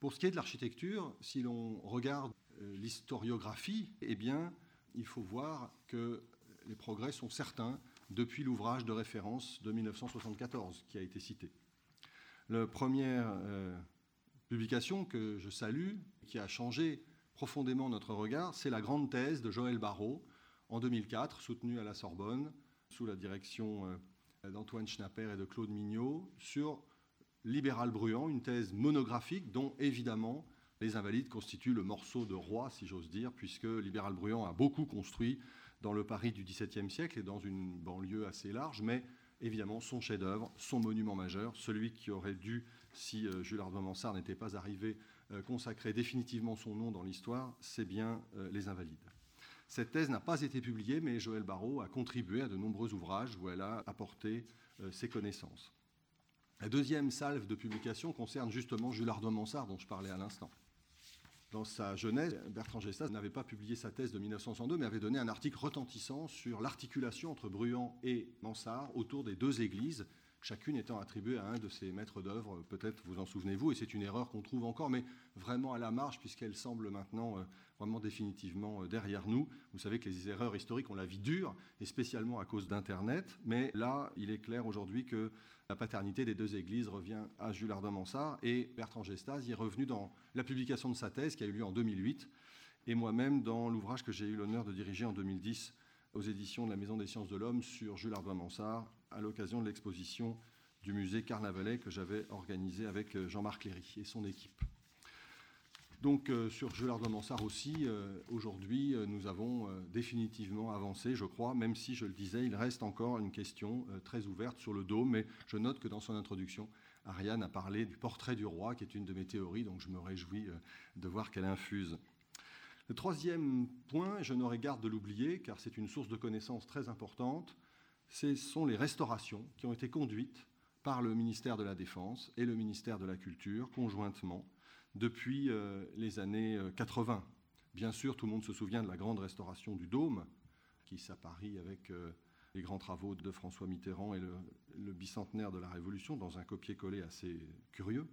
Pour ce qui est de l'architecture, si l'on regarde euh, l'historiographie, eh bien, il faut voir que les progrès sont certains depuis l'ouvrage de référence de 1974 qui a été cité. La première euh, publication que je salue, qui a changé profondément notre regard, c'est la grande thèse de Joël Barrault en 2004, soutenue à la Sorbonne, sous la direction euh, d'Antoine Schnapper et de Claude Mignot, sur Libéral Bruant, une thèse monographique dont évidemment les Invalides constituent le morceau de roi, si j'ose dire, puisque Libéral Bruant a beaucoup construit dans le Paris du XVIIe siècle et dans une banlieue assez large, mais évidemment son chef-d'œuvre, son monument majeur, celui qui aurait dû, si euh, Jules Ardouin Mansart n'était pas arrivé, euh, consacrer définitivement son nom dans l'histoire, c'est bien euh, Les Invalides. Cette thèse n'a pas été publiée, mais Joël Barrault a contribué à de nombreux ouvrages où elle a apporté ses connaissances. La deuxième salve de publication concerne justement Jules Ardouin Mansart, dont je parlais à l'instant. Dans sa jeunesse, Bertrand Gestas n'avait pas publié sa thèse de 1902, mais avait donné un article retentissant sur l'articulation entre Bruant et Mansart autour des deux églises, chacune étant attribuée à un de ses maîtres d'œuvre, peut-être vous en souvenez-vous, et c'est une erreur qu'on trouve encore, mais vraiment à la marge, puisqu'elle semble maintenant euh, vraiment définitivement euh, derrière nous. Vous savez que les erreurs historiques ont la vie dure, et spécialement à cause d'Internet, mais là, il est clair aujourd'hui que la paternité des deux églises revient à Jules Ardin-Mansart, et Bertrand Gestas y est revenu dans la publication de sa thèse qui a eu lieu en 2008, et moi-même dans l'ouvrage que j'ai eu l'honneur de diriger en 2010 aux éditions de la Maison des sciences de l'homme sur Jules Ardouin-Mansart à l'occasion de l'exposition du musée Carnavalet que j'avais organisé avec euh, Jean-Marc Léry et son équipe. Donc euh, sur Jules Ardouin-Mansart aussi, euh, aujourd'hui, nous avons définitivement avancé, je crois, même si, je le disais, il reste encore une question très ouverte sur le dôme, mais je note que dans son introduction, Ariane a parlé du portrait du roi, qui est une de mes théories, donc je me réjouis de voir qu'elle infuse. Le troisième point, je n'aurais garde de l'oublier, car c'est une source de connaissances très importante, ce sont les restaurations qui ont été conduites par le ministère de la Défense et le ministère de la Culture conjointement depuis euh, les années 80. Euh, Bien sûr, tout le monde se souvient de la grande restauration du Dôme, qui s'apparie avec euh, les grands travaux de François Mitterrand et le, bicentenaire de la Révolution, dans un copier-coller assez curieux.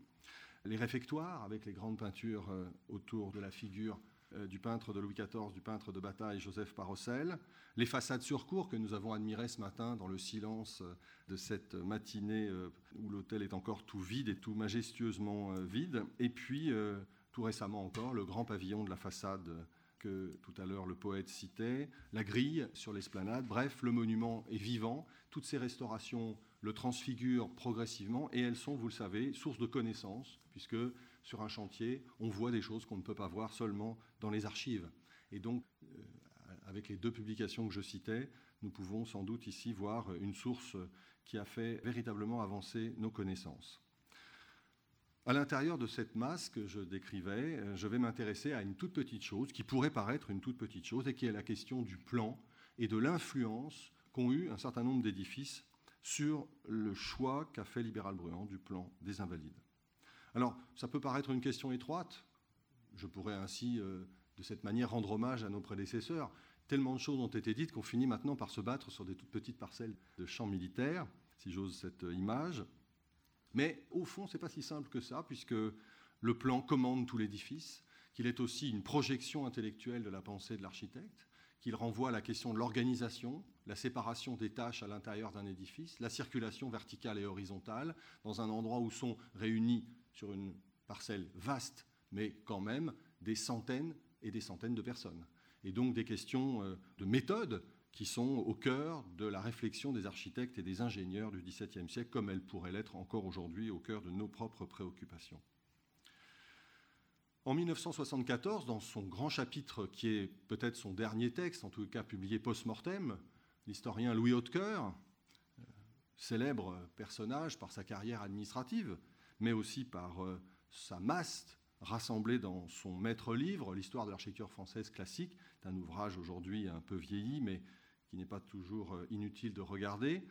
Les réfectoires, avec les grandes peintures autour de la figure du peintre de Louis XIV, du peintre de bataille Joseph Parocel, les façades sur cour que nous avons admirées ce matin dans le silence euh, de cette matinée euh, où l'hôtel est encore tout vide et tout majestueusement vide, et puis tout récemment encore le grand pavillon de la façade que tout à l'heure le poète citait, la grille sur l'esplanade, bref, le monument est vivant, toutes ces restaurations le transfigurent progressivement et elles sont, vous le savez, source de connaissances, puisque sur un chantier, on voit des choses qu'on ne peut pas voir seulement dans les archives. Et donc, euh, avec les deux publications que je citais, nous pouvons sans doute ici voir une source qui a fait véritablement avancer nos connaissances. À l'intérieur de cette masse que je décrivais, euh, je vais m'intéresser à une toute petite chose qui pourrait paraître une toute petite chose et qui est la question du plan et de l'influence qu'ont eu un certain nombre d'édifices sur le choix qu'a fait Libéral Bruant du plan des Invalides. Alors, ça peut paraître une question étroite. Je pourrais ainsi, euh, de cette manière, rendre hommage à nos prédécesseurs. Tellement de choses ont été dites qu'on finit maintenant par se battre sur des toutes petites parcelles de champs militaires, si j'ose cette image. Mais au fond, ce n'est pas si simple que ça, puisque le plan commande tout l'édifice, qu'il est aussi une projection intellectuelle de la pensée de l'architecte, qu'il renvoie à la question de l'organisation, la séparation des tâches à l'intérieur d'un édifice, la circulation verticale et horizontale, dans un endroit où sont réunis sur une parcelle vaste, mais quand même des centaines et des centaines de personnes. Et donc des questions euh, de méthode qui sont au cœur de la réflexion des architectes et des ingénieurs du XVIIe siècle, comme elles pourraient l'être encore aujourd'hui au cœur de nos propres préoccupations. En 1974, dans son grand chapitre qui est peut-être son dernier texte, en tout cas publié post-mortem, l'historien Louis Hautecoeur, euh, célèbre personnage par sa carrière administrative, mais aussi par euh, sa masse rassemblée dans son maître livre, L'histoire de l'architecture française classique, un ouvrage aujourd'hui un peu vieilli, mais qui n'est pas toujours euh, inutile de regarder.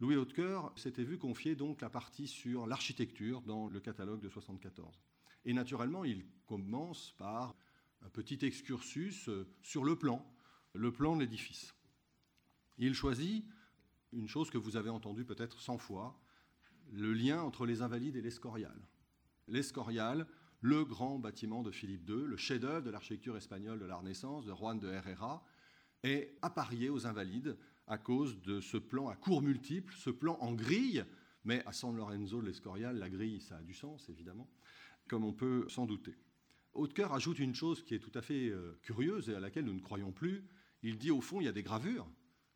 Louis Hautecoeur s'était vu confier donc la partie sur l'architecture dans le catalogue de 74. Et naturellement, il commence par un petit excursus euh, sur le plan, le plan de l'édifice. Il choisit une chose que vous avez entendue peut-être cent fois, le lien entre les invalides et l'escorial. L'escorial, le grand bâtiment de Philippe II, le chef-d'œuvre de l'architecture espagnole de la Renaissance, de Juan de Herrera, est apparié aux Invalides à cause de ce plan à cours multiples, ce plan en grille, mais à San Lorenzo de l'Escorial, la grille, ça a du sens, évidemment, comme on peut s'en douter. Hautecoeur ajoute une chose qui est tout à fait euh, curieuse et à laquelle nous ne croyons plus. Il dit au fond, il y a des gravures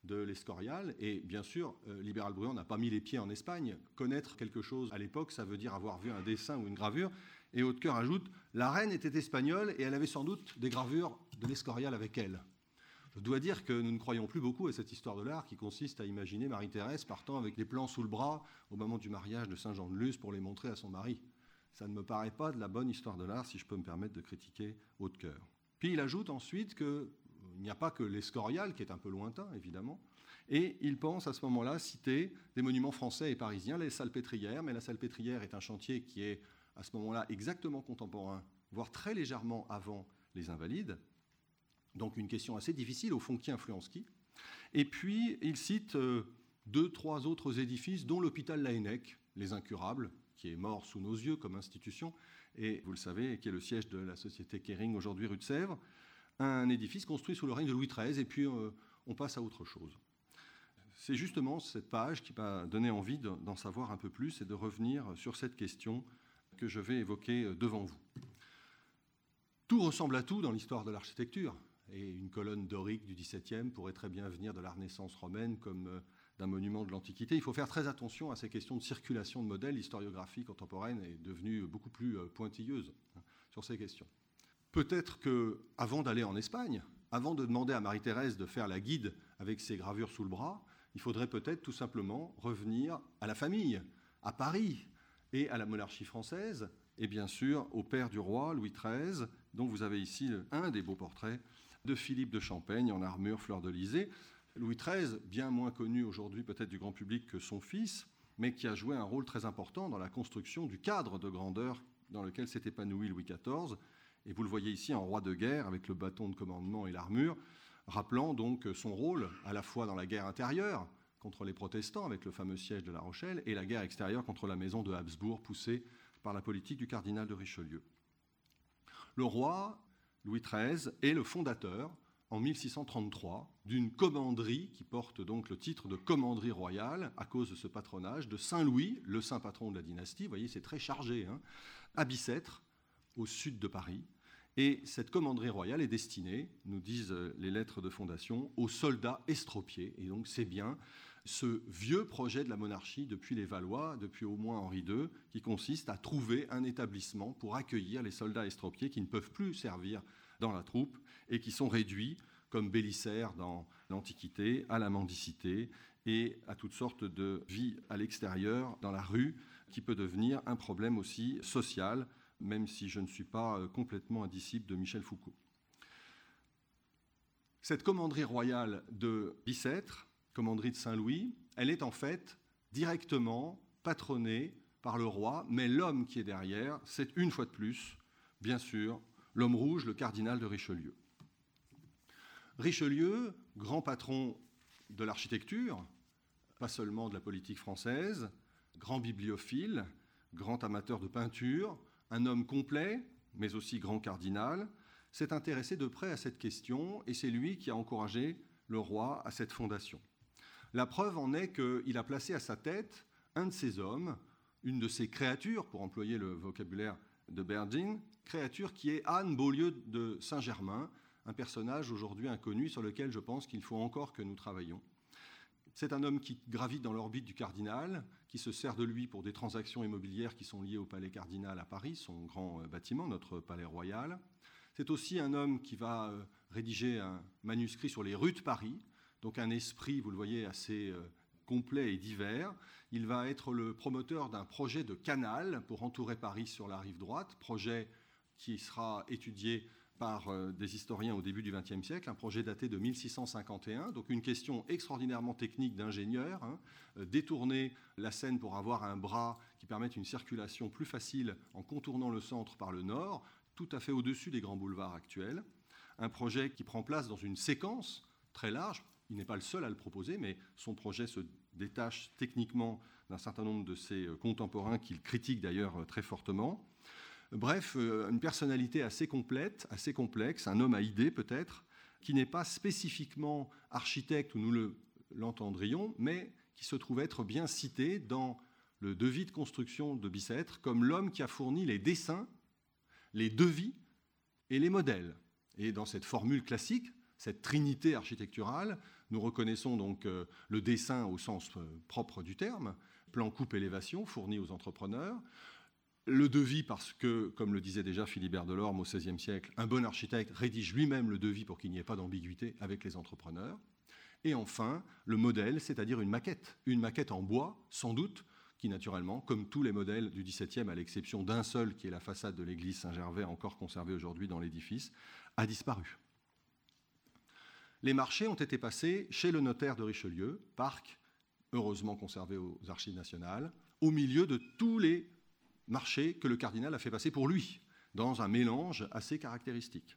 de l'Escorial, et bien sûr, euh, Libéral Bruand n'a pas mis les pieds en Espagne. Connaître quelque chose à l'époque, ça veut dire avoir vu un dessin ou une gravure. Et Hautecoeur ajoute, la reine était espagnole et elle avait sans doute des gravures de l'Escorial avec elle. Je dois dire que nous ne croyons plus beaucoup à cette histoire de l'art qui consiste à imaginer Marie-Thérèse partant avec des plans sous le bras au moment du mariage de Saint-Jean de Luz pour les montrer à son mari. Ça ne me paraît pas de la bonne histoire de l'art, si je peux me permettre de critiquer Hautecoeur. Puis il ajoute ensuite qu'il n'y a pas que l'Escorial, qui est un peu lointain, évidemment, et il pense à ce moment-là citer des monuments français et parisiens, les salpêtrières, mais la salpêtrière est un chantier qui est à ce moment-là exactement contemporain, voire très légèrement avant les Invalides. Donc une question assez difficile, au fond, qui influence qui? Et puis il cite euh, deux, trois autres édifices, dont l'hôpital Laennec, les Incurables, qui est mort sous nos yeux comme institution, et vous le savez, qui est le siège de la société Kering, aujourd'hui rue de Sèvres, un édifice construit sous le règne de Louis XIII, et puis euh, on passe à autre chose. C'est justement cette page qui m'a donné envie d'en savoir un peu plus et de revenir sur cette question que je vais évoquer euh, devant vous. Tout ressemble à tout dans l'histoire de l'architecture, et une colonne dorique du XVIIe pourrait très bien venir de la Renaissance romaine comme euh, d'un monument de l'Antiquité. Il faut faire très attention à ces questions de circulation de modèles. L'historiographie contemporaine est devenue beaucoup plus pointilleuse hein, sur ces questions. Peut-être que, avant d'aller en Espagne, avant de demander à Marie-Thérèse de faire la guide avec ses gravures sous le bras, il faudrait peut-être tout simplement revenir à la famille, à Paris et à la monarchie française, et bien sûr au père du roi, Louis XIII, dont vous avez ici un des beaux portraits de Philippe de Champaigne en armure fleur de. Louis XIII, bien moins connu aujourd'hui peut-être du grand public que son fils, mais qui a joué un rôle très important dans la construction du cadre de grandeur dans lequel s'est épanoui Louis XIV. Et vous le voyez ici en roi de guerre avec le bâton de commandement et l'armure, rappelant donc son rôle à la fois dans la guerre intérieure contre les protestants avec le fameux siège de La Rochelle et la guerre extérieure contre la maison de Habsbourg poussée par la politique du cardinal de Richelieu. Le roi, Louis XIII, est le fondateur en 1633 d'une commanderie qui porte donc le titre de commanderie royale à cause de ce patronage de Saint Louis, le saint patron de la dynastie. Vous voyez, c'est très chargé, hein, à Bicêtre, au sud de Paris. Et cette commanderie royale est destinée, nous disent euh, les lettres de fondation, aux soldats estropiés. Et donc c'est bien ce vieux projet de la monarchie depuis les Valois, depuis au moins Henri II, qui consiste à trouver un établissement pour accueillir les soldats estropiés qui ne peuvent plus servir dans la troupe et qui sont réduits, comme Bélissaire dans l'Antiquité, à la mendicité et à toutes sortes de vie à l'extérieur, dans la rue, qui peut devenir un problème aussi social, même si je ne suis pas euh, complètement un disciple de Michel Foucault. Cette commanderie royale de Bicêtre, commanderie de Saint-Louis, elle est en fait directement patronnée par le roi, mais l'homme qui est derrière, c'est une fois de plus, bien sûr, l'homme rouge, le cardinal de Richelieu. Richelieu, grand patron de l'architecture, pas seulement de la politique française, grand bibliophile, grand amateur de peinture, un homme complet, mais aussi grand cardinal, s'est intéressé de près à cette question et c'est lui qui a encouragé le roi à cette fondation. La preuve en est qu'il a placé à sa tête un de ses hommes, une de ses créatures, pour employer le vocabulaire de Berdin, créature qui est Anne Beaulieu de Saint-Germain, un personnage aujourd'hui inconnu sur lequel je pense qu'il faut encore que nous travaillions. C'est un homme qui gravite dans l'orbite du cardinal, qui se sert de lui pour des transactions immobilières qui sont liées au palais cardinal à Paris, son grand euh, bâtiment, notre palais royal. C'est aussi un homme qui va euh, rédiger un manuscrit sur les rues de Paris, donc un esprit, vous le voyez, assez euh, complet et divers. Il va être le promoteur d'un projet de canal pour entourer Paris sur la rive droite, projet qui sera étudié par euh, des historiens au début du XXe siècle, un projet daté de 1651, donc une question extraordinairement technique d'ingénieur, hein, euh, détourner la Seine pour avoir un bras qui permette une circulation plus facile en contournant le centre par le nord, tout à fait au-dessus des grands boulevards actuels, un projet qui prend place dans une séquence très large, il n'est pas le seul à le proposer, mais son projet se détache techniquement d'un certain nombre de ses euh, contemporains qu'il critique d'ailleurs très fortement. Bref, euh, une personnalité assez complète, assez complexe, un homme à idées peut-être, qui n'est pas spécifiquement architecte où nous l'entendrions, mais qui se trouve être bien cité dans le devis de construction de Bicêtre comme l'homme qui a fourni les dessins, les devis et les modèles. Et dans cette formule classique, cette trinité architecturale, nous reconnaissons donc euh, le dessin au sens euh, propre du terme, plan coupe élévation fourni aux entrepreneurs, le devis parce que, comme le disait déjà Philibert Delorme au XVIe siècle, un bon architecte rédige lui-même le devis pour qu'il n'y ait pas d'ambiguïté avec les entrepreneurs. Et enfin, le modèle, c'est-à-dire une maquette, une maquette en bois, sans doute, qui naturellement, comme tous les modèles du XVIIe, à l'exception d'un seul qui est la façade de l'église Saint-Gervais, encore conservée aujourd'hui dans l'édifice, a disparu. Les marchés ont été passés chez le notaire de Richelieu, parc heureusement conservé aux archives nationales, au milieu de tous les marché que le cardinal a fait passer pour lui, dans un mélange assez caractéristique.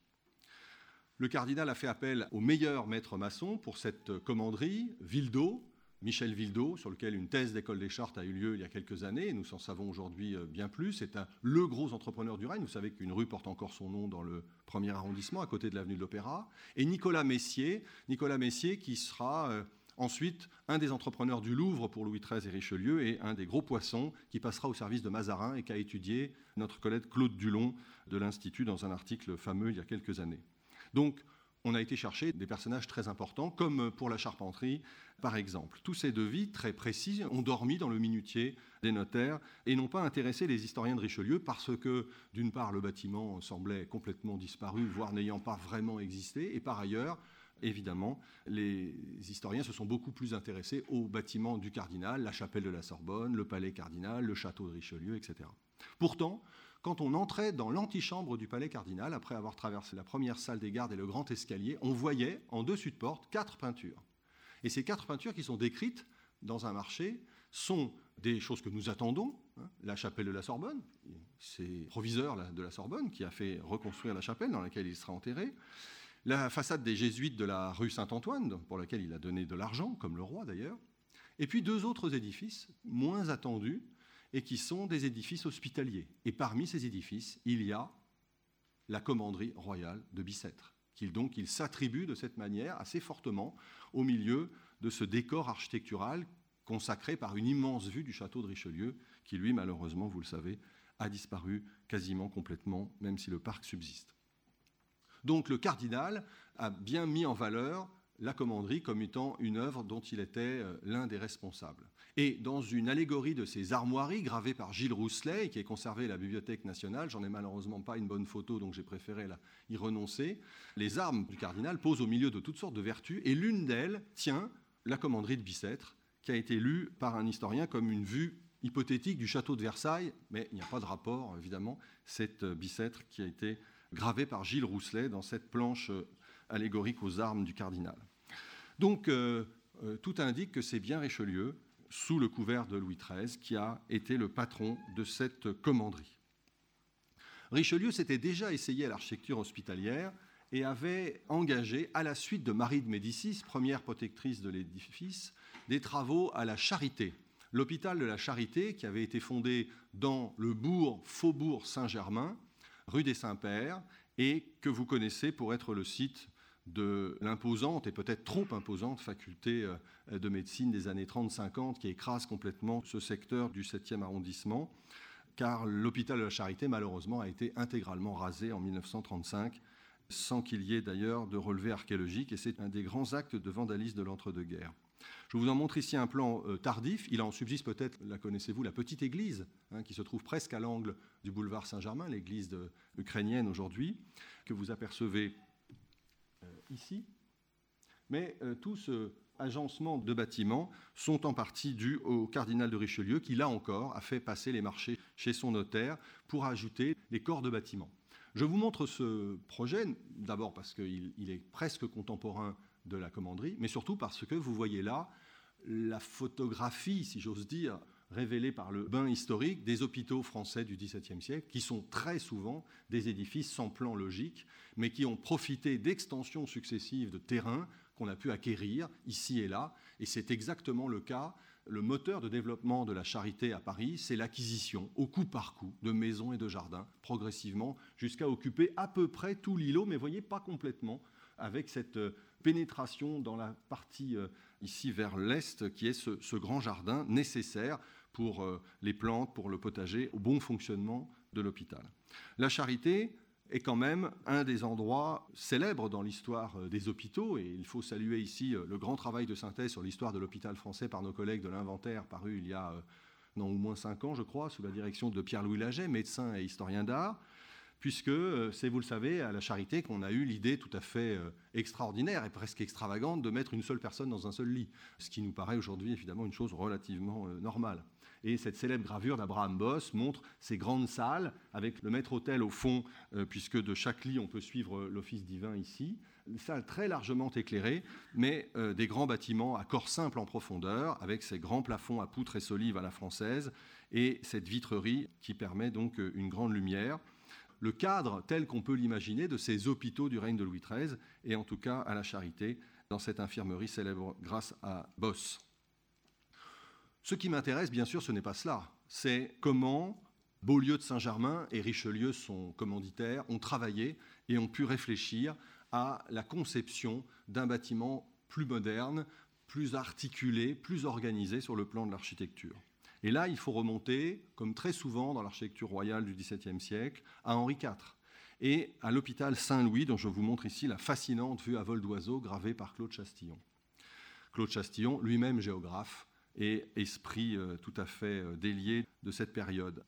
Le cardinal a fait appel au meilleur maître maçon pour cette commanderie, Vildo, Michel Vildo, sur lequel une thèse d'école des chartes a eu lieu il y a quelques années, et nous en savons aujourd'hui euh, bien plus. C'est le gros entrepreneur du Rhin. Vous savez qu'une rue porte encore son nom dans le premier arrondissement, à côté de l'avenue de l'Opéra. Et Nicolas Messier, Nicolas Messier qui sera euh, Ensuite, un des entrepreneurs du Louvre pour Louis XIII et Richelieu et un des gros poissons qui passera au service de Mazarin et qu'a étudié notre collègue Claude Dulon de l'Institut dans un article fameux il y a quelques années. Donc, on a été chercher des personnages très importants, comme pour la charpenterie, par exemple. Tous ces devis très précis ont dormi dans le minutier des notaires et n'ont pas intéressé les historiens de Richelieu parce que, d'une part, le bâtiment semblait complètement disparu, voire n'ayant pas vraiment existé, et par ailleurs, évidemment, les historiens se sont beaucoup plus intéressés aux bâtiments du cardinal, la chapelle de la Sorbonne, le palais cardinal, le château de Richelieu, etc. Pourtant, quand on entrait dans l'antichambre du palais cardinal, après avoir traversé la première salle des gardes et le grand escalier, on voyait en dessus de porte quatre peintures. Et ces quatre peintures qui sont décrites dans un marché sont des choses que nous attendons. Hein. la chapelle de la Sorbonne, c'est proviseur de la Sorbonne qui a fait reconstruire la chapelle dans laquelle il sera enterré la façade des jésuites de la rue Saint-Antoine, pour laquelle il a donné de l'argent, comme le roi d'ailleurs, et puis deux autres édifices moins attendus, et qui sont des édifices hospitaliers. Et parmi ces édifices, il y a la commanderie royale de Bicêtre, qu'il donc il s'attribue de cette manière assez fortement au milieu de ce décor architectural consacré par une immense vue du château de Richelieu, qui lui, malheureusement, vous le savez, a disparu quasiment complètement, même si le parc subsiste. Donc le cardinal a bien mis en valeur la commanderie comme étant une œuvre dont il était euh, l'un des responsables. Et dans une allégorie de ces armoiries gravées par Gilles Rousselet, qui est conservée à la Bibliothèque nationale, j'en ai malheureusement pas une bonne photo, donc j'ai préféré y renoncer, les armes du cardinal posent au milieu de toutes sortes de vertus, et l'une d'elles tient la commanderie de Bicêtre, qui a été lue par un historien comme une vue hypothétique du château de Versailles, mais il n'y a pas de rapport, évidemment, cette euh, Bicêtre qui a été gravé par Gilles Rousselet dans cette planche euh, allégorique aux armes du cardinal. Donc, euh, euh, tout indique que c'est bien Richelieu, sous le couvert de Louis XIII, qui a été le patron de cette commanderie. Richelieu s'était déjà essayé à l'architecture hospitalière et avait engagé, à la suite de Marie de Médicis, première protectrice de l'édifice, des travaux à la Charité, l'hôpital de la Charité qui avait été fondé dans le bourg Faubourg Saint-Germain rue des Saints-Pères, et que vous connaissez pour être le site de l'imposante et peut-être trop imposante faculté euh, de médecine des années 30-50 qui écrase complètement ce secteur du 7e arrondissement, car l'hôpital de la Charité, malheureusement, a été intégralement rasé en 1935, sans qu'il y ait d'ailleurs de relevé archéologique, et c'est un des grands actes de vandalisme de l'entre-deux-guerres. Je vous en montre ici un plan euh, tardif. Il en subsiste peut-être, la connaissez-vous, la petite église hein, qui se trouve presque à l'angle du boulevard Saint-Germain, l'église ukrainienne aujourd'hui, que vous apercevez euh, ici. Mais euh, tout ce agencement de bâtiments sont en partie dus au cardinal de Richelieu qui, là encore, a fait passer les marchés chez son notaire pour ajouter les corps de bâtiments. Je vous montre ce projet, d'abord parce qu'il est presque contemporain de la commanderie, mais surtout parce que vous voyez là la photographie, si j'ose dire, révélée par le bain historique des hôpitaux français du XVIIe siècle, qui sont très souvent des édifices sans plan logique, mais qui ont profité d'extensions successives de terrains qu'on a pu acquérir ici et là. Et c'est exactement le cas le moteur de développement de la charité à Paris, c'est l'acquisition, au coup par coup, de maisons et de jardins, progressivement, jusqu'à occuper à peu près tout l'îlot, mais voyez, pas complètement, avec cette euh, pénétration dans la partie euh, ici vers l'est, qui est ce, grand jardin nécessaire pour euh, les plantes, pour le potager, au bon fonctionnement de l'hôpital. La charité, est quand même un des endroits célèbres dans l'histoire euh, des hôpitaux. Et il faut saluer ici le grand travail de synthèse sur l'histoire de l'hôpital français par nos collègues de l'Inventaire, paru il y a non, au moins cinq ans, je crois, sous la direction de Pierre-Louis Laget, médecin et historien d'art, puisque c'est, vous le savez, à la Charité qu'on a eu l'idée tout à fait extraordinaire et presque extravagante de mettre une seule personne dans un seul lit, ce qui nous paraît aujourd'hui évidemment une chose relativement normale. Et cette célèbre gravure d'Abraham Boss montre ces grandes salles avec le maître-autel au fond, euh, puisque de chaque lit on peut suivre euh, l'office divin ici. Une salle très largement éclairée, mais euh, des grands bâtiments à corps simple en profondeur, avec ces grands plafonds à poutres et solives à la française, et cette vitrerie qui permet donc une grande lumière le cadre tel qu'on peut l'imaginer de ces hôpitaux du règne de Louis XIII, et en tout cas à la Charité, dans cette infirmerie célèbre grâce à Boss. Ce qui m'intéresse, bien sûr, ce n'est pas cela. C'est comment Beaulieu de Saint-Germain et Richelieu, son commanditaire, ont travaillé et ont pu réfléchir à la conception d'un bâtiment plus moderne, plus articulé, plus organisé sur le plan de l'architecture. Et là, il faut remonter, comme très souvent dans l'architecture royale du XVIIe siècle, à Henri IV et à l'hôpital Saint-Louis, dont je vous montre ici la fascinante vue à vol d'oiseau gravée par Claude Chastillon. Claude Chastillon, lui-même géographe, et esprit euh, tout à fait euh, délié de cette période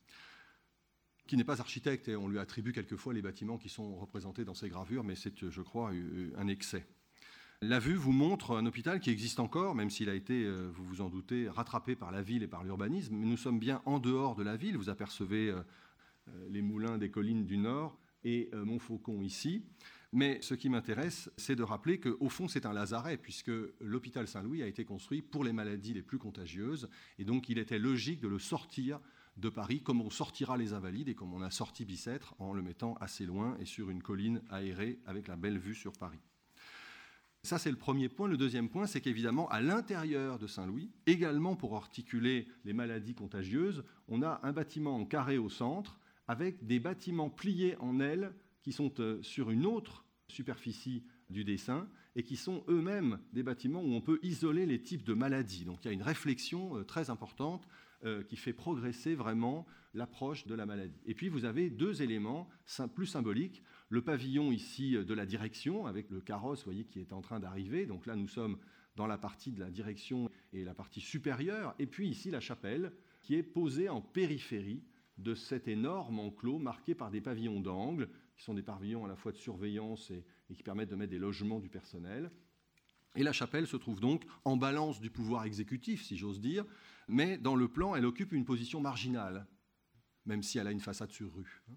qui n'est pas architecte et on lui attribue quelquefois les bâtiments qui sont représentés dans ces gravures, mais c'est, je crois, un excès. La vue vous montre un hôpital qui existe encore, même s'il a été, euh, vous vous en doutez, rattrapé par la ville et par l'urbanisme. Mais nous sommes bien en dehors de la ville. Vous apercevez les moulins des collines du Nord et Montfaucon ici. Mais ce qui m'intéresse, c'est de rappeler qu'au fond, c'est un lazaret, puisque l'hôpital Saint-Louis a été construit pour les maladies les plus contagieuses, et donc il était logique de le sortir de Paris, comme on sortira les invalides et comme on a sorti Bicêtre en le mettant assez loin et sur une colline aérée avec la belle vue sur Paris. Ça, c'est le premier point. Le deuxième point, c'est qu'évidemment, à l'intérieur de Saint-Louis, également pour articuler les maladies contagieuses, on a un bâtiment en carré au centre avec des bâtiments pliés en ailes qui sont euh, sur une autre superficie du dessin et qui sont eux-mêmes des bâtiments où on peut isoler les types de maladies. Donc il y a une réflexion euh, très importante euh, qui fait progresser vraiment l'approche de la maladie. Et puis vous avez deux éléments plus symboliques. Le pavillon ici de la direction avec le carrosse, voyez, qui est en train d'arriver. Donc là nous sommes dans la partie de la direction et la partie supérieure. Et puis ici la chapelle qui est posée en périphérie de cet énorme enclos marqué par des pavillons d'angle qui sont des pavillons à la fois de surveillance et, qui permettent de mettre des logements du personnel. Et la chapelle se trouve donc en balance du pouvoir exécutif, si j'ose dire, mais dans le plan, elle occupe une position marginale, même si elle a une façade sur rue, hein,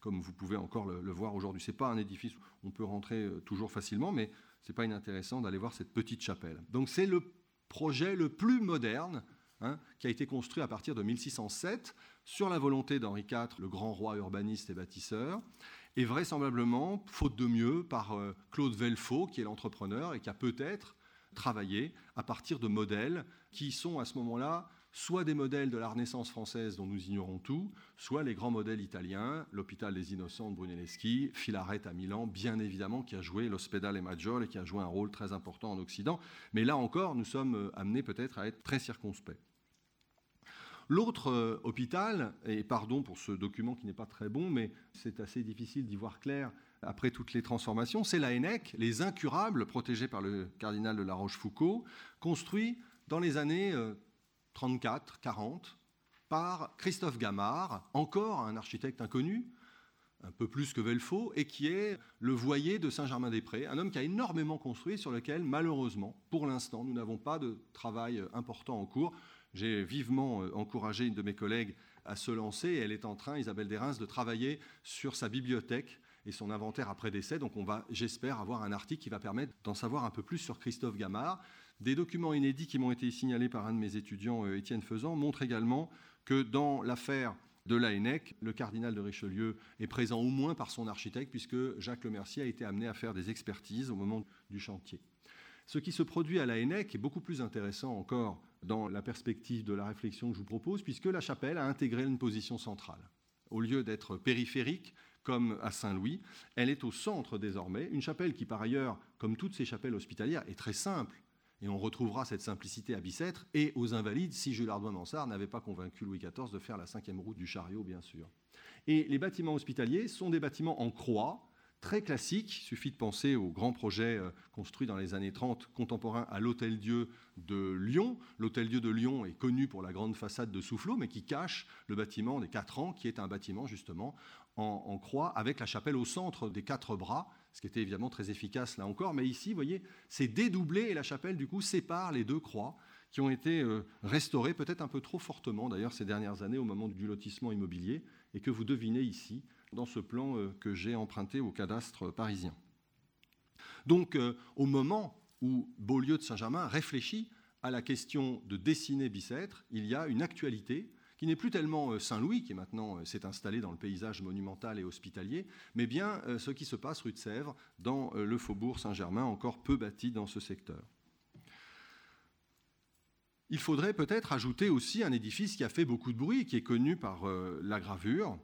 comme vous pouvez encore le, voir aujourd'hui. Ce n'est pas un édifice où on peut rentrer euh, toujours facilement, mais ce n'est pas inintéressant d'aller voir cette petite chapelle. Donc c'est le projet le plus moderne hein, qui a été construit à partir de 1607 sur la volonté d'Henri IV, le grand roi urbaniste et bâtisseur, et vraisemblablement, faute de mieux, par euh, Claude Velfaux, qui est l'entrepreneur et qui a peut-être travaillé à partir de modèles qui sont à ce moment-là soit des modèles de la Renaissance française dont nous ignorons tout, soit les grands modèles italiens, l'hôpital des Innocents de Brunelleschi, Filaret à Milan, bien évidemment, qui a joué l'Ospedale Maggiore et qui a joué un rôle très important en Occident. Mais là encore, nous sommes euh, amenés peut-être à être très circonspects. L'autre euh, hôpital, et pardon pour ce document qui n'est pas très bon, mais c'est assez difficile d'y voir clair après toutes les transformations, c'est la ENEC, les incurables, protégés par le cardinal de la Rochefoucauld, construit dans les années 34, euh, 40, par Christophe Gamard, encore un architecte inconnu, un peu plus que Velfaux, et qui est le voyer de Saint-Germain-des-Prés, un homme qui a énormément construit, sur lequel, malheureusement, pour l'instant, nous n'avons pas de travail important en cours. J'ai vivement euh, encouragé une de mes collègues à se lancer. elle est en train, Isabelle Derins, de travailler sur sa bibliothèque et son inventaire après décès. Donc on va, j'espère, avoir un article qui va permettre d'en savoir un peu plus sur Christophe Gamard. Des documents inédits qui m'ont été signalés par un de mes étudiants, euh, Étienne Faisan, montrent également que dans l'affaire de l'ANEC, le cardinal de Richelieu est présent au moins par son architecte, puisque Jacques Lemercier a été amené à faire des expertises au moment du chantier. Ce qui se produit à la Hennec est beaucoup plus intéressant encore dans la perspective de la réflexion que je vous propose, puisque la chapelle a intégré une position centrale. Au lieu d'être périphérique, comme à Saint-Louis, elle est au centre désormais, une chapelle qui par ailleurs, comme toutes ces chapelles hospitalières, est très simple. Et on retrouvera cette simplicité à Bicêtre et aux Invalides si Jules Ardoin-Mansart n'avait pas convaincu Louis XIV de faire la cinquième route du chariot, bien sûr. Et les bâtiments hospitaliers sont des bâtiments en croix, très classiques. Il suffit de penser aux grands projets euh, construits dans les années 30 contemporains à l'Hôtel-Dieu de Lyon. L'Hôtel-Dieu de Lyon est connu pour la grande façade de Soufflot, mais qui cache le bâtiment des quatre ans, qui est un bâtiment justement en, croix, avec la chapelle au centre des quatre bras, ce qui était évidemment très efficace là encore. Mais ici, vous voyez, c'est dédoublé et la chapelle, du coup, sépare les deux croix qui ont été euh, restaurées peut-être un peu trop fortement, d'ailleurs, ces dernières années, au moment du lotissement immobilier, et que vous devinez ici dans ce plan euh, que j'ai emprunté au cadastre parisien. Donc, euh, au moment où Beaulieu de Saint-Germain réfléchit à la question de dessiner Bicêtre, il y a une actualité qui n'est plus tellement euh, Saint-Louis, qui maintenant s'est installé dans le paysage monumental et hospitalier, mais bien ce qui se passe rue de Sèvres, dans le faubourg Saint-Germain, encore peu bâti dans ce secteur. Il faudrait peut-être ajouter aussi un édifice qui a fait beaucoup de bruit, qui est connu par la gravure,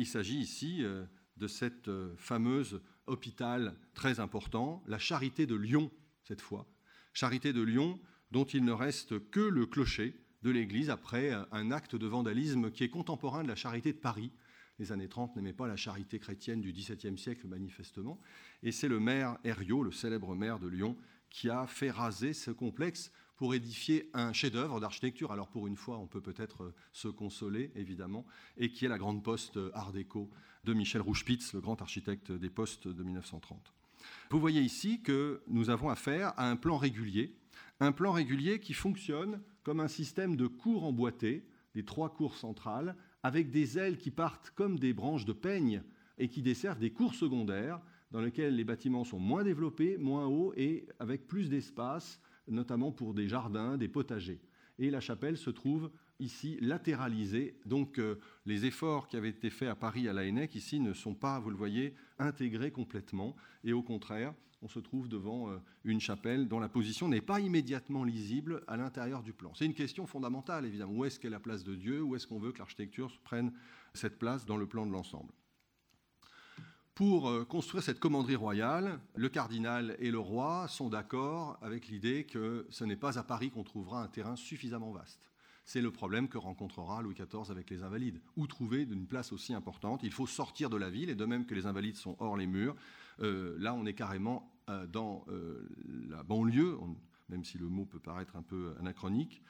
il s'agit ici euh, de cette euh, fameuse hôpital très important, la Charité de Lyon, cette fois. Charité de Lyon, dont il ne reste que le clocher de l'église après un acte de vandalisme qui est contemporain de la Charité de Paris. Les années 30 n'aimaient pas la charité chrétienne du XVIIe siècle, manifestement. Et c'est le maire Herriot, le célèbre maire de Lyon, qui a fait raser ce complexe pour édifier un chef-d'œuvre d'architecture. Alors pour une fois, on peut peut-être euh, se consoler, évidemment, et qui est la grande poste euh, Art déco de Michel Rouchepitz, le grand architecte des postes de 1930. Vous voyez ici que nous avons affaire à un plan régulier, un plan régulier qui fonctionne comme un système de cours emboîtés, des trois cours centrales, avec des ailes qui partent comme des branches de peigne et qui desservent des cours secondaires dans lesquels les bâtiments sont moins développés, moins hauts et avec plus d'espace notamment pour des jardins, des potagers. Et la chapelle se trouve ici latéralisée. Donc euh, les efforts qui avaient été faits à Paris à la ici ne sont pas, vous le voyez, intégrés complètement. Et au contraire, on se trouve devant euh, une chapelle dont la position n'est pas immédiatement lisible à l'intérieur du plan. C'est une question fondamentale, évidemment. Où est-ce qu'est la place de Dieu? Où est-ce qu'on veut que l'architecture prenne cette place dans le plan de l'ensemble? Pour euh, construire cette commanderie royale, le cardinal et le roi sont d'accord avec l'idée que ce n'est pas à Paris qu'on trouvera un terrain suffisamment vaste. C'est le problème que rencontrera Louis XIV avec les Invalides. Où trouver une place aussi importante? Il faut sortir de la ville, et de même que les Invalides sont hors les murs, euh, là on est carrément euh, dans la banlieue, même si le mot peut paraître un peu anachronique,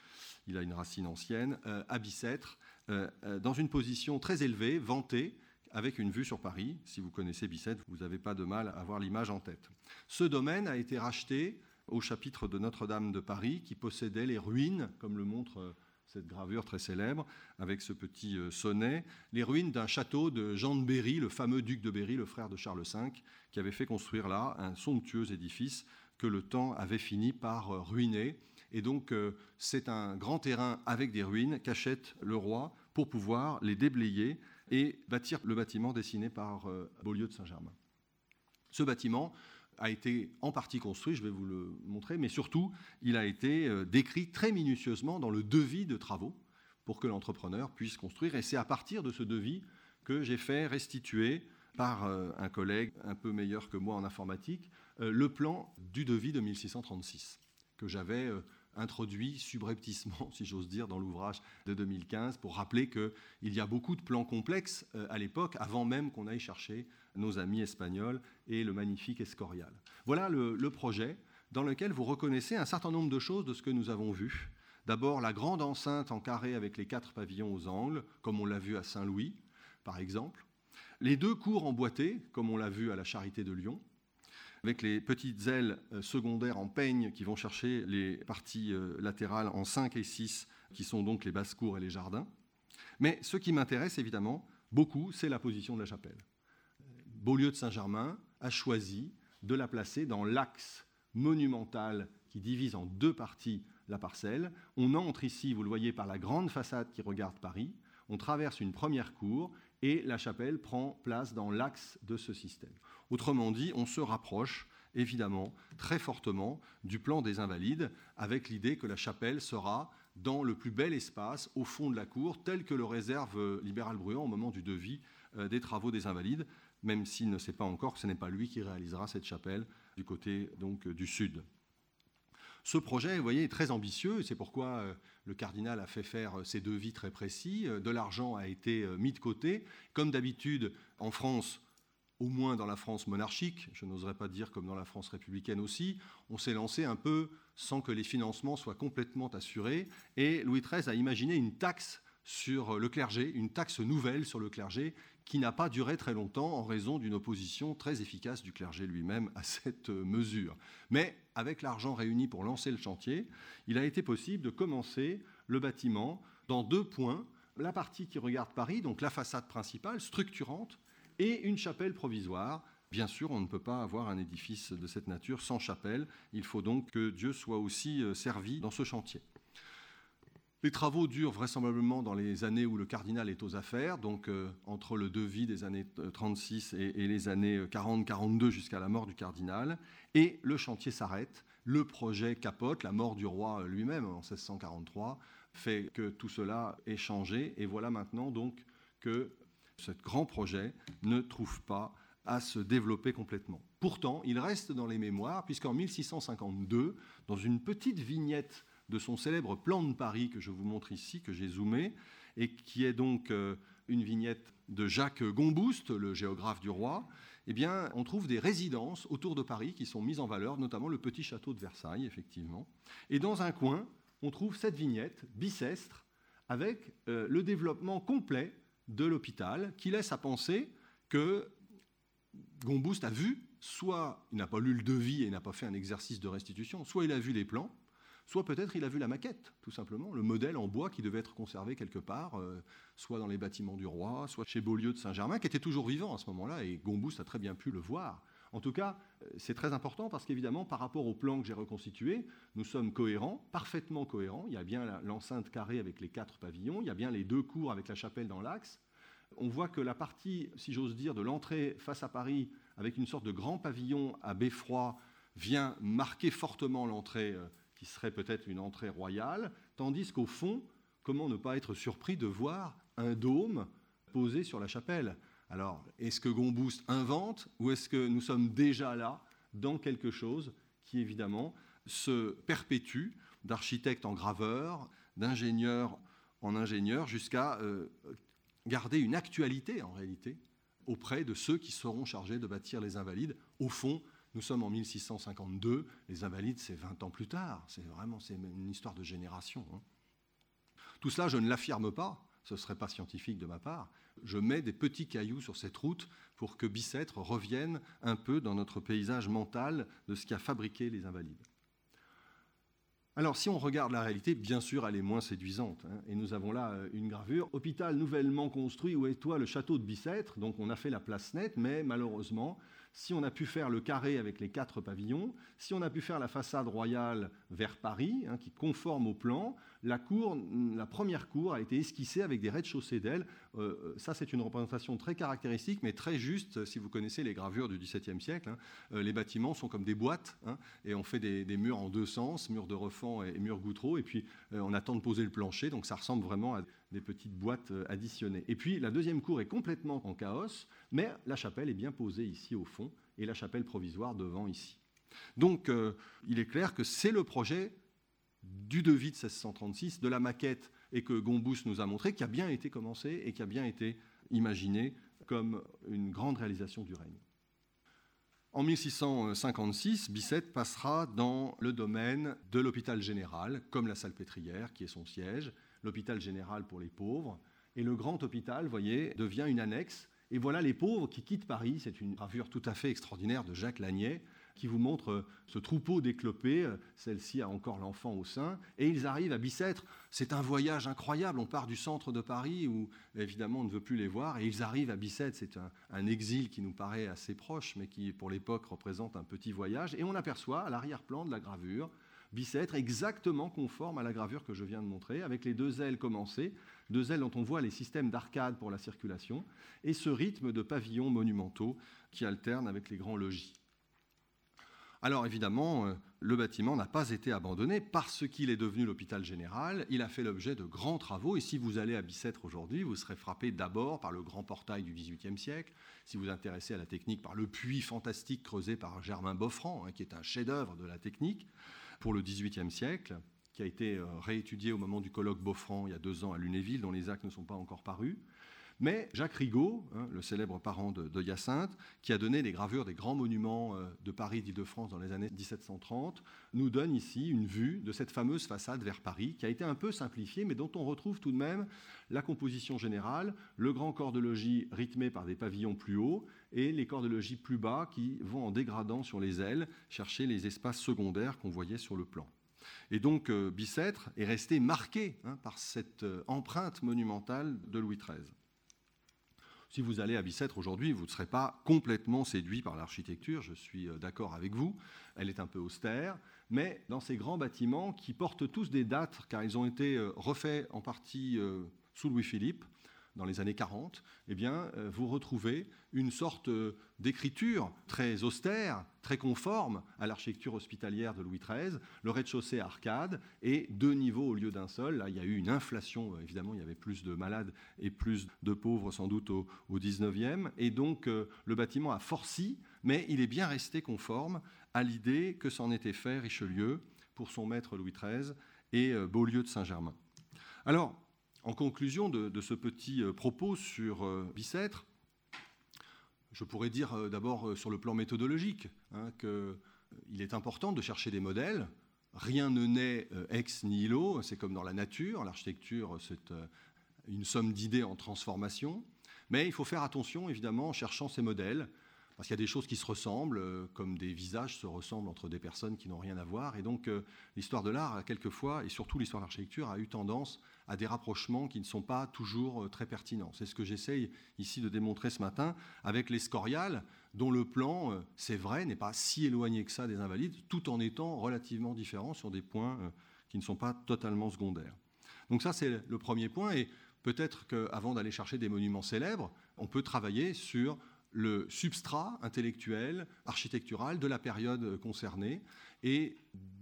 il a une racine ancienne, à Bicêtre, dans une position très élevée, vantée, avec une vue sur Paris. Si vous connaissez Bicêtre, vous n'avez pas de mal à avoir l'image en tête. Ce domaine a été racheté au chapitre de Notre-Dame de Paris, qui possédait les ruines, comme le montre euh, cette gravure très célèbre, avec ce petit euh, sonnet, les ruines d'un château de Jean de Berry, le fameux duc de Berry, le frère de Charles V, qui avait fait construire là un somptueux édifice que le temps avait fini par euh, ruiner. Et donc, c'est un grand terrain avec des ruines qu'achète le roi pour pouvoir les déblayer et bâtir le bâtiment dessiné par euh, Beaulieu de Saint-Germain. Ce bâtiment a été en partie construit, je vais vous le montrer, mais surtout, il a été euh, décrit très minutieusement dans le devis de travaux pour que l'entrepreneur puisse construire. Et c'est à partir de ce devis que j'ai fait restituer par euh, un collègue un peu meilleur que moi en informatique le plan du devis de 1636 que j'avais introduit subrepticement, si j'ose dire, dans l'ouvrage de 2015 pour rappeler qu'il y a beaucoup de plans complexes euh, à l'époque, avant même qu'on aille chercher nos amis espagnols et le magnifique Escorial. Voilà le, projet dans lequel vous reconnaissez un certain nombre de choses de ce que nous avons vu. D'abord, la grande enceinte en carré avec les quatre pavillons aux angles, comme on l'a vu à Saint-Louis, par exemple. Les deux cours emboîtés, comme on l'a vu à la Charité de Lyon avec les petites ailes euh, secondaires en peigne qui vont chercher les parties euh, latérales en 5 et 6, qui sont donc les basses-cours et les jardins. Mais ce qui m'intéresse évidemment beaucoup, c'est la position de la chapelle. Beaulieu de Saint-Germain a choisi de la placer dans l'axe monumental qui divise en deux parties la parcelle. On entre ici, vous le voyez, par la grande façade qui regarde Paris. On traverse une première cour et la chapelle prend place dans l'axe de ce système. Autrement dit, on se rapproche évidemment très fortement du plan des invalides, avec l'idée que la chapelle sera dans le plus bel espace au fond de la cour, tel que le réserve Libéral Bruant au moment du devis euh, des travaux des invalides, même s'il ne sait pas encore que ce n'est pas lui qui réalisera cette chapelle du côté donc du sud. Ce projet, vous voyez, est très ambitieux, c'est pourquoi euh, le cardinal a fait faire euh, ces devis très précis, de l'argent a été mis de côté. Comme d'habitude, en France, au moins dans la France monarchique, je n'oserais pas dire comme dans la France républicaine aussi, on s'est lancé un peu sans que les financements soient complètement assurés, et Louis XIII a imaginé une taxe sur le clergé, une taxe nouvelle sur le clergé, qui n'a pas duré très longtemps en raison d'une opposition très efficace du clergé lui-même à cette mesure. Mais avec l'argent réuni pour lancer le chantier, il a été possible de commencer le bâtiment dans deux points. La partie qui regarde Paris, donc la façade principale, structurante, et une chapelle provisoire. Bien sûr, on ne peut pas avoir un édifice de cette nature sans chapelle. Il faut donc que Dieu soit aussi euh, servi dans ce chantier. Les travaux durent vraisemblablement dans les années où le cardinal est aux affaires, donc euh, entre le devis des années 36 et, et les années 40-42 jusqu'à la mort du cardinal. Et le chantier s'arrête, le projet capote, la mort du roi lui-même en 1643 fait que tout cela est changé. Et voilà maintenant donc que ce grand projet ne trouve pas à se développer complètement. Pourtant, il reste dans les mémoires, puisqu'en 1652, dans une petite vignette de son célèbre plan de Paris que je vous montre ici, que j'ai zoomé, et qui est donc euh, une vignette de Jacques Gomboust, le géographe du roi, eh bien, on trouve des résidences autour de Paris qui sont mises en valeur, notamment le petit château de Versailles, effectivement. Et dans un coin, on trouve cette vignette, Bicestre, avec euh, le développement complet de l'hôpital qui laisse à penser que Gomboust a vu, soit il n'a pas lu le devis et n'a pas fait un exercice de restitution, soit il a vu les plans, soit peut-être il a vu la maquette, tout simplement, le modèle en bois qui devait être conservé quelque part, euh, soit dans les bâtiments du roi, soit chez Beaulieu de Saint-Germain, qui était toujours vivant à ce moment-là, et Gomboust a très bien pu le voir. En tout cas, euh, c'est très important parce qu'évidemment, par rapport au plan que j'ai reconstitué, nous sommes cohérents, parfaitement cohérents. Il y a bien l'enceinte carrée avec les quatre pavillons, il y a bien les deux cours avec la chapelle dans l'axe. On voit que la partie, si j'ose dire, de l'entrée face à Paris, avec une sorte de grand pavillon à beffroi, vient marquer fortement l'entrée euh, qui serait peut-être une entrée royale, tandis qu'au fond, comment ne pas être surpris de voir un dôme posé sur la chapelle? Alors, est-ce que Gomboust invente ou est-ce que nous sommes déjà là dans quelque chose qui, évidemment, se perpétue d'architecte en graveur, d'ingénieur en ingénieur, jusqu'à euh, garder une actualité, en réalité, auprès de ceux qui seront chargés de bâtir les Invalides. Au fond, nous sommes en 1652, les Invalides, c'est 20 ans plus tard. C'est vraiment une histoire de génération. Hein. Tout cela, je ne l'affirme pas, ce ne serait pas scientifique de ma part, je mets des petits cailloux sur cette route pour que Bicêtre revienne un peu dans notre paysage mental de ce qui a fabriqué les invalides. Alors, si on regarde la réalité, bien sûr, elle est moins séduisante. Hein. et nous avons là euh, une gravure. Hôpital nouvellement construit, où est toi le château de Bicêtre? Donc, on a fait la place nette, mais malheureusement, si on a pu faire le carré avec les quatre pavillons, si on a pu faire la façade royale vers Paris, hein, qui conforme au plan, la, cour, la première cour a été esquissée avec des rez-de-chaussée d'ailes. Euh, euh, ça, c'est une représentation très caractéristique, mais très juste, si vous connaissez les gravures du XVIIe siècle. Hein. Euh, les bâtiments sont comme des boîtes, hein, et on fait des, murs en deux sens, murs de refend et, murs goutreaux, et puis on attend de poser le plancher, donc ça ressemble vraiment à des petites boîtes additionnées. Et puis la deuxième cour est complètement en chaos, mais la chapelle est bien posée ici au fond, et la chapelle provisoire devant ici. Donc il est clair que c'est le projet du devis de 1636, de la maquette et que Gomboust nous a montré, qui a bien été commencé et qui a bien été imaginé comme une grande réalisation du règne. En 1656, Bicêtre passera dans le domaine de l'hôpital général, comme la salpêtrière, qui est son siège, l'hôpital général pour les pauvres. Et le grand hôpital, voyez, devient une annexe. Et voilà les pauvres qui quittent Paris. C'est une gravure tout à fait extraordinaire de Jacques Lagnet, qui vous montre euh, ce troupeau d'éclopés. Euh, celle-ci a encore l'enfant au sein. Et ils arrivent à Bicêtre. C'est un voyage incroyable. On part du centre de Paris, où évidemment on ne veut plus les voir. Et ils arrivent à Bicêtre. C'est un, exil qui nous paraît assez proche, mais qui pour l'époque représente un petit voyage. Et on aperçoit à l'arrière-plan de la gravure Bicêtre, exactement conforme à la gravure que je viens de montrer, avec les deux ailes commencées, deux ailes dont on voit les systèmes d'arcade pour la circulation, et ce rythme de pavillons monumentaux qui alternent avec les grands logis. Alors évidemment, euh, le bâtiment n'a pas été abandonné parce qu'il est devenu l'hôpital général. Il a fait l'objet de grands travaux. Et si vous allez à Bicêtre aujourd'hui, vous serez frappé d'abord par le grand portail du XVIIIe siècle. Si vous vous intéressez à la technique, par le puits fantastique creusé par Germain Boffrand, hein, qui est un chef-d'œuvre de la technique pour le XVIIIe siècle, qui a été euh, réétudié au moment du colloque Boffrand il y a deux ans à Lunéville, dont les actes ne sont pas encore parus. Mais Jacques Rigaud, hein, le célèbre parent de, Hyacinthe, qui a donné les gravures des grands monuments euh, de Paris, d'Île-de-France dans les années 1730, nous donne ici une vue de cette fameuse façade vers Paris, qui a été un peu simplifiée, mais dont on retrouve tout de même la composition générale, le grand corps de logis rythmé par des pavillons plus hauts, et les corps de logis plus bas qui vont en dégradant sur les ailes chercher les espaces secondaires qu'on voyait sur le plan. Et donc euh, Bicêtre est resté marqué hein, par cette euh, empreinte monumentale de Louis XIII. Si vous allez à Bicêtre aujourd'hui, vous ne serez pas complètement séduit par l'architecture, je suis euh, d'accord avec vous. Elle est un peu austère, mais dans ces grands bâtiments qui portent tous des dates, car ils ont été euh, refaits en partie euh, sous Louis-Philippe, dans les années 40, eh bien, euh, vous retrouvez une sorte euh, d'écriture très austère, très conforme à l'architecture hospitalière de Louis XIII, le rez-de-chaussée arcade et deux niveaux au lieu d'un seul. Là, il y a eu une inflation, euh, évidemment, il y avait plus de malades et plus de pauvres sans doute au, au 19e, et donc le bâtiment a forci, mais il est bien resté conforme à l'idée que s'en était fait Richelieu pour son maître Louis XIII et Beaulieu de Saint-Germain. Alors, en conclusion de, ce petit euh, propos sur euh, Bicêtre, je pourrais dire euh, d'abord sur le plan méthodologique hein, qu'il est important de chercher des modèles. Rien ne naît ex nihilo, c'est comme dans la nature, l'architecture c'est une somme d'idées en transformation, mais il faut faire attention évidemment en cherchant ces modèles, parce qu'il y a des choses qui se ressemblent, comme des visages se ressemblent entre des personnes qui n'ont rien à voir, et donc l'histoire de l'art, quelquefois, et surtout l'histoire de l'architecture, a eu tendance à des rapprochements qui ne sont pas toujours euh, très pertinents. C'est ce que j'essaye ici de démontrer ce matin avec les scoriales, dont le plan, euh, c'est vrai, n'est pas si éloigné que ça des invalides, tout en étant relativement différent sur des points euh, qui ne sont pas totalement secondaires. Donc ça, c'est le premier point. Et peut-être qu'avant d'aller chercher des monuments célèbres, on peut travailler sur le substrat intellectuel, architectural de la période concernée et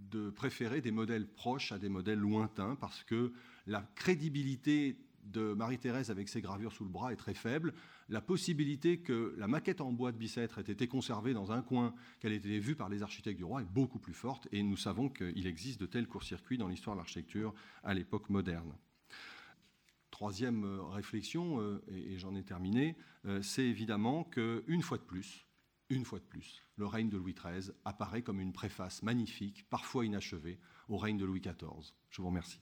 de préférer des modèles proches à des modèles lointains parce que la crédibilité de Marie-Thérèse avec ses gravures sous le bras est très faible. La possibilité que la maquette en bois de Bicêtre ait été conservée dans un coin, qu'elle ait été vue par les architectes du roi, est beaucoup plus forte. Et nous savons qu'il existe de tels courts-circuits dans l'histoire de l'architecture à l'époque moderne. Troisième euh, réflexion, euh, et j'en ai terminé, euh, c'est évidemment qu'une fois de plus, une fois de plus, le règne de Louis XIII apparaît comme une préface magnifique, parfois inachevée, au règne de Louis XIV. Je vous remercie.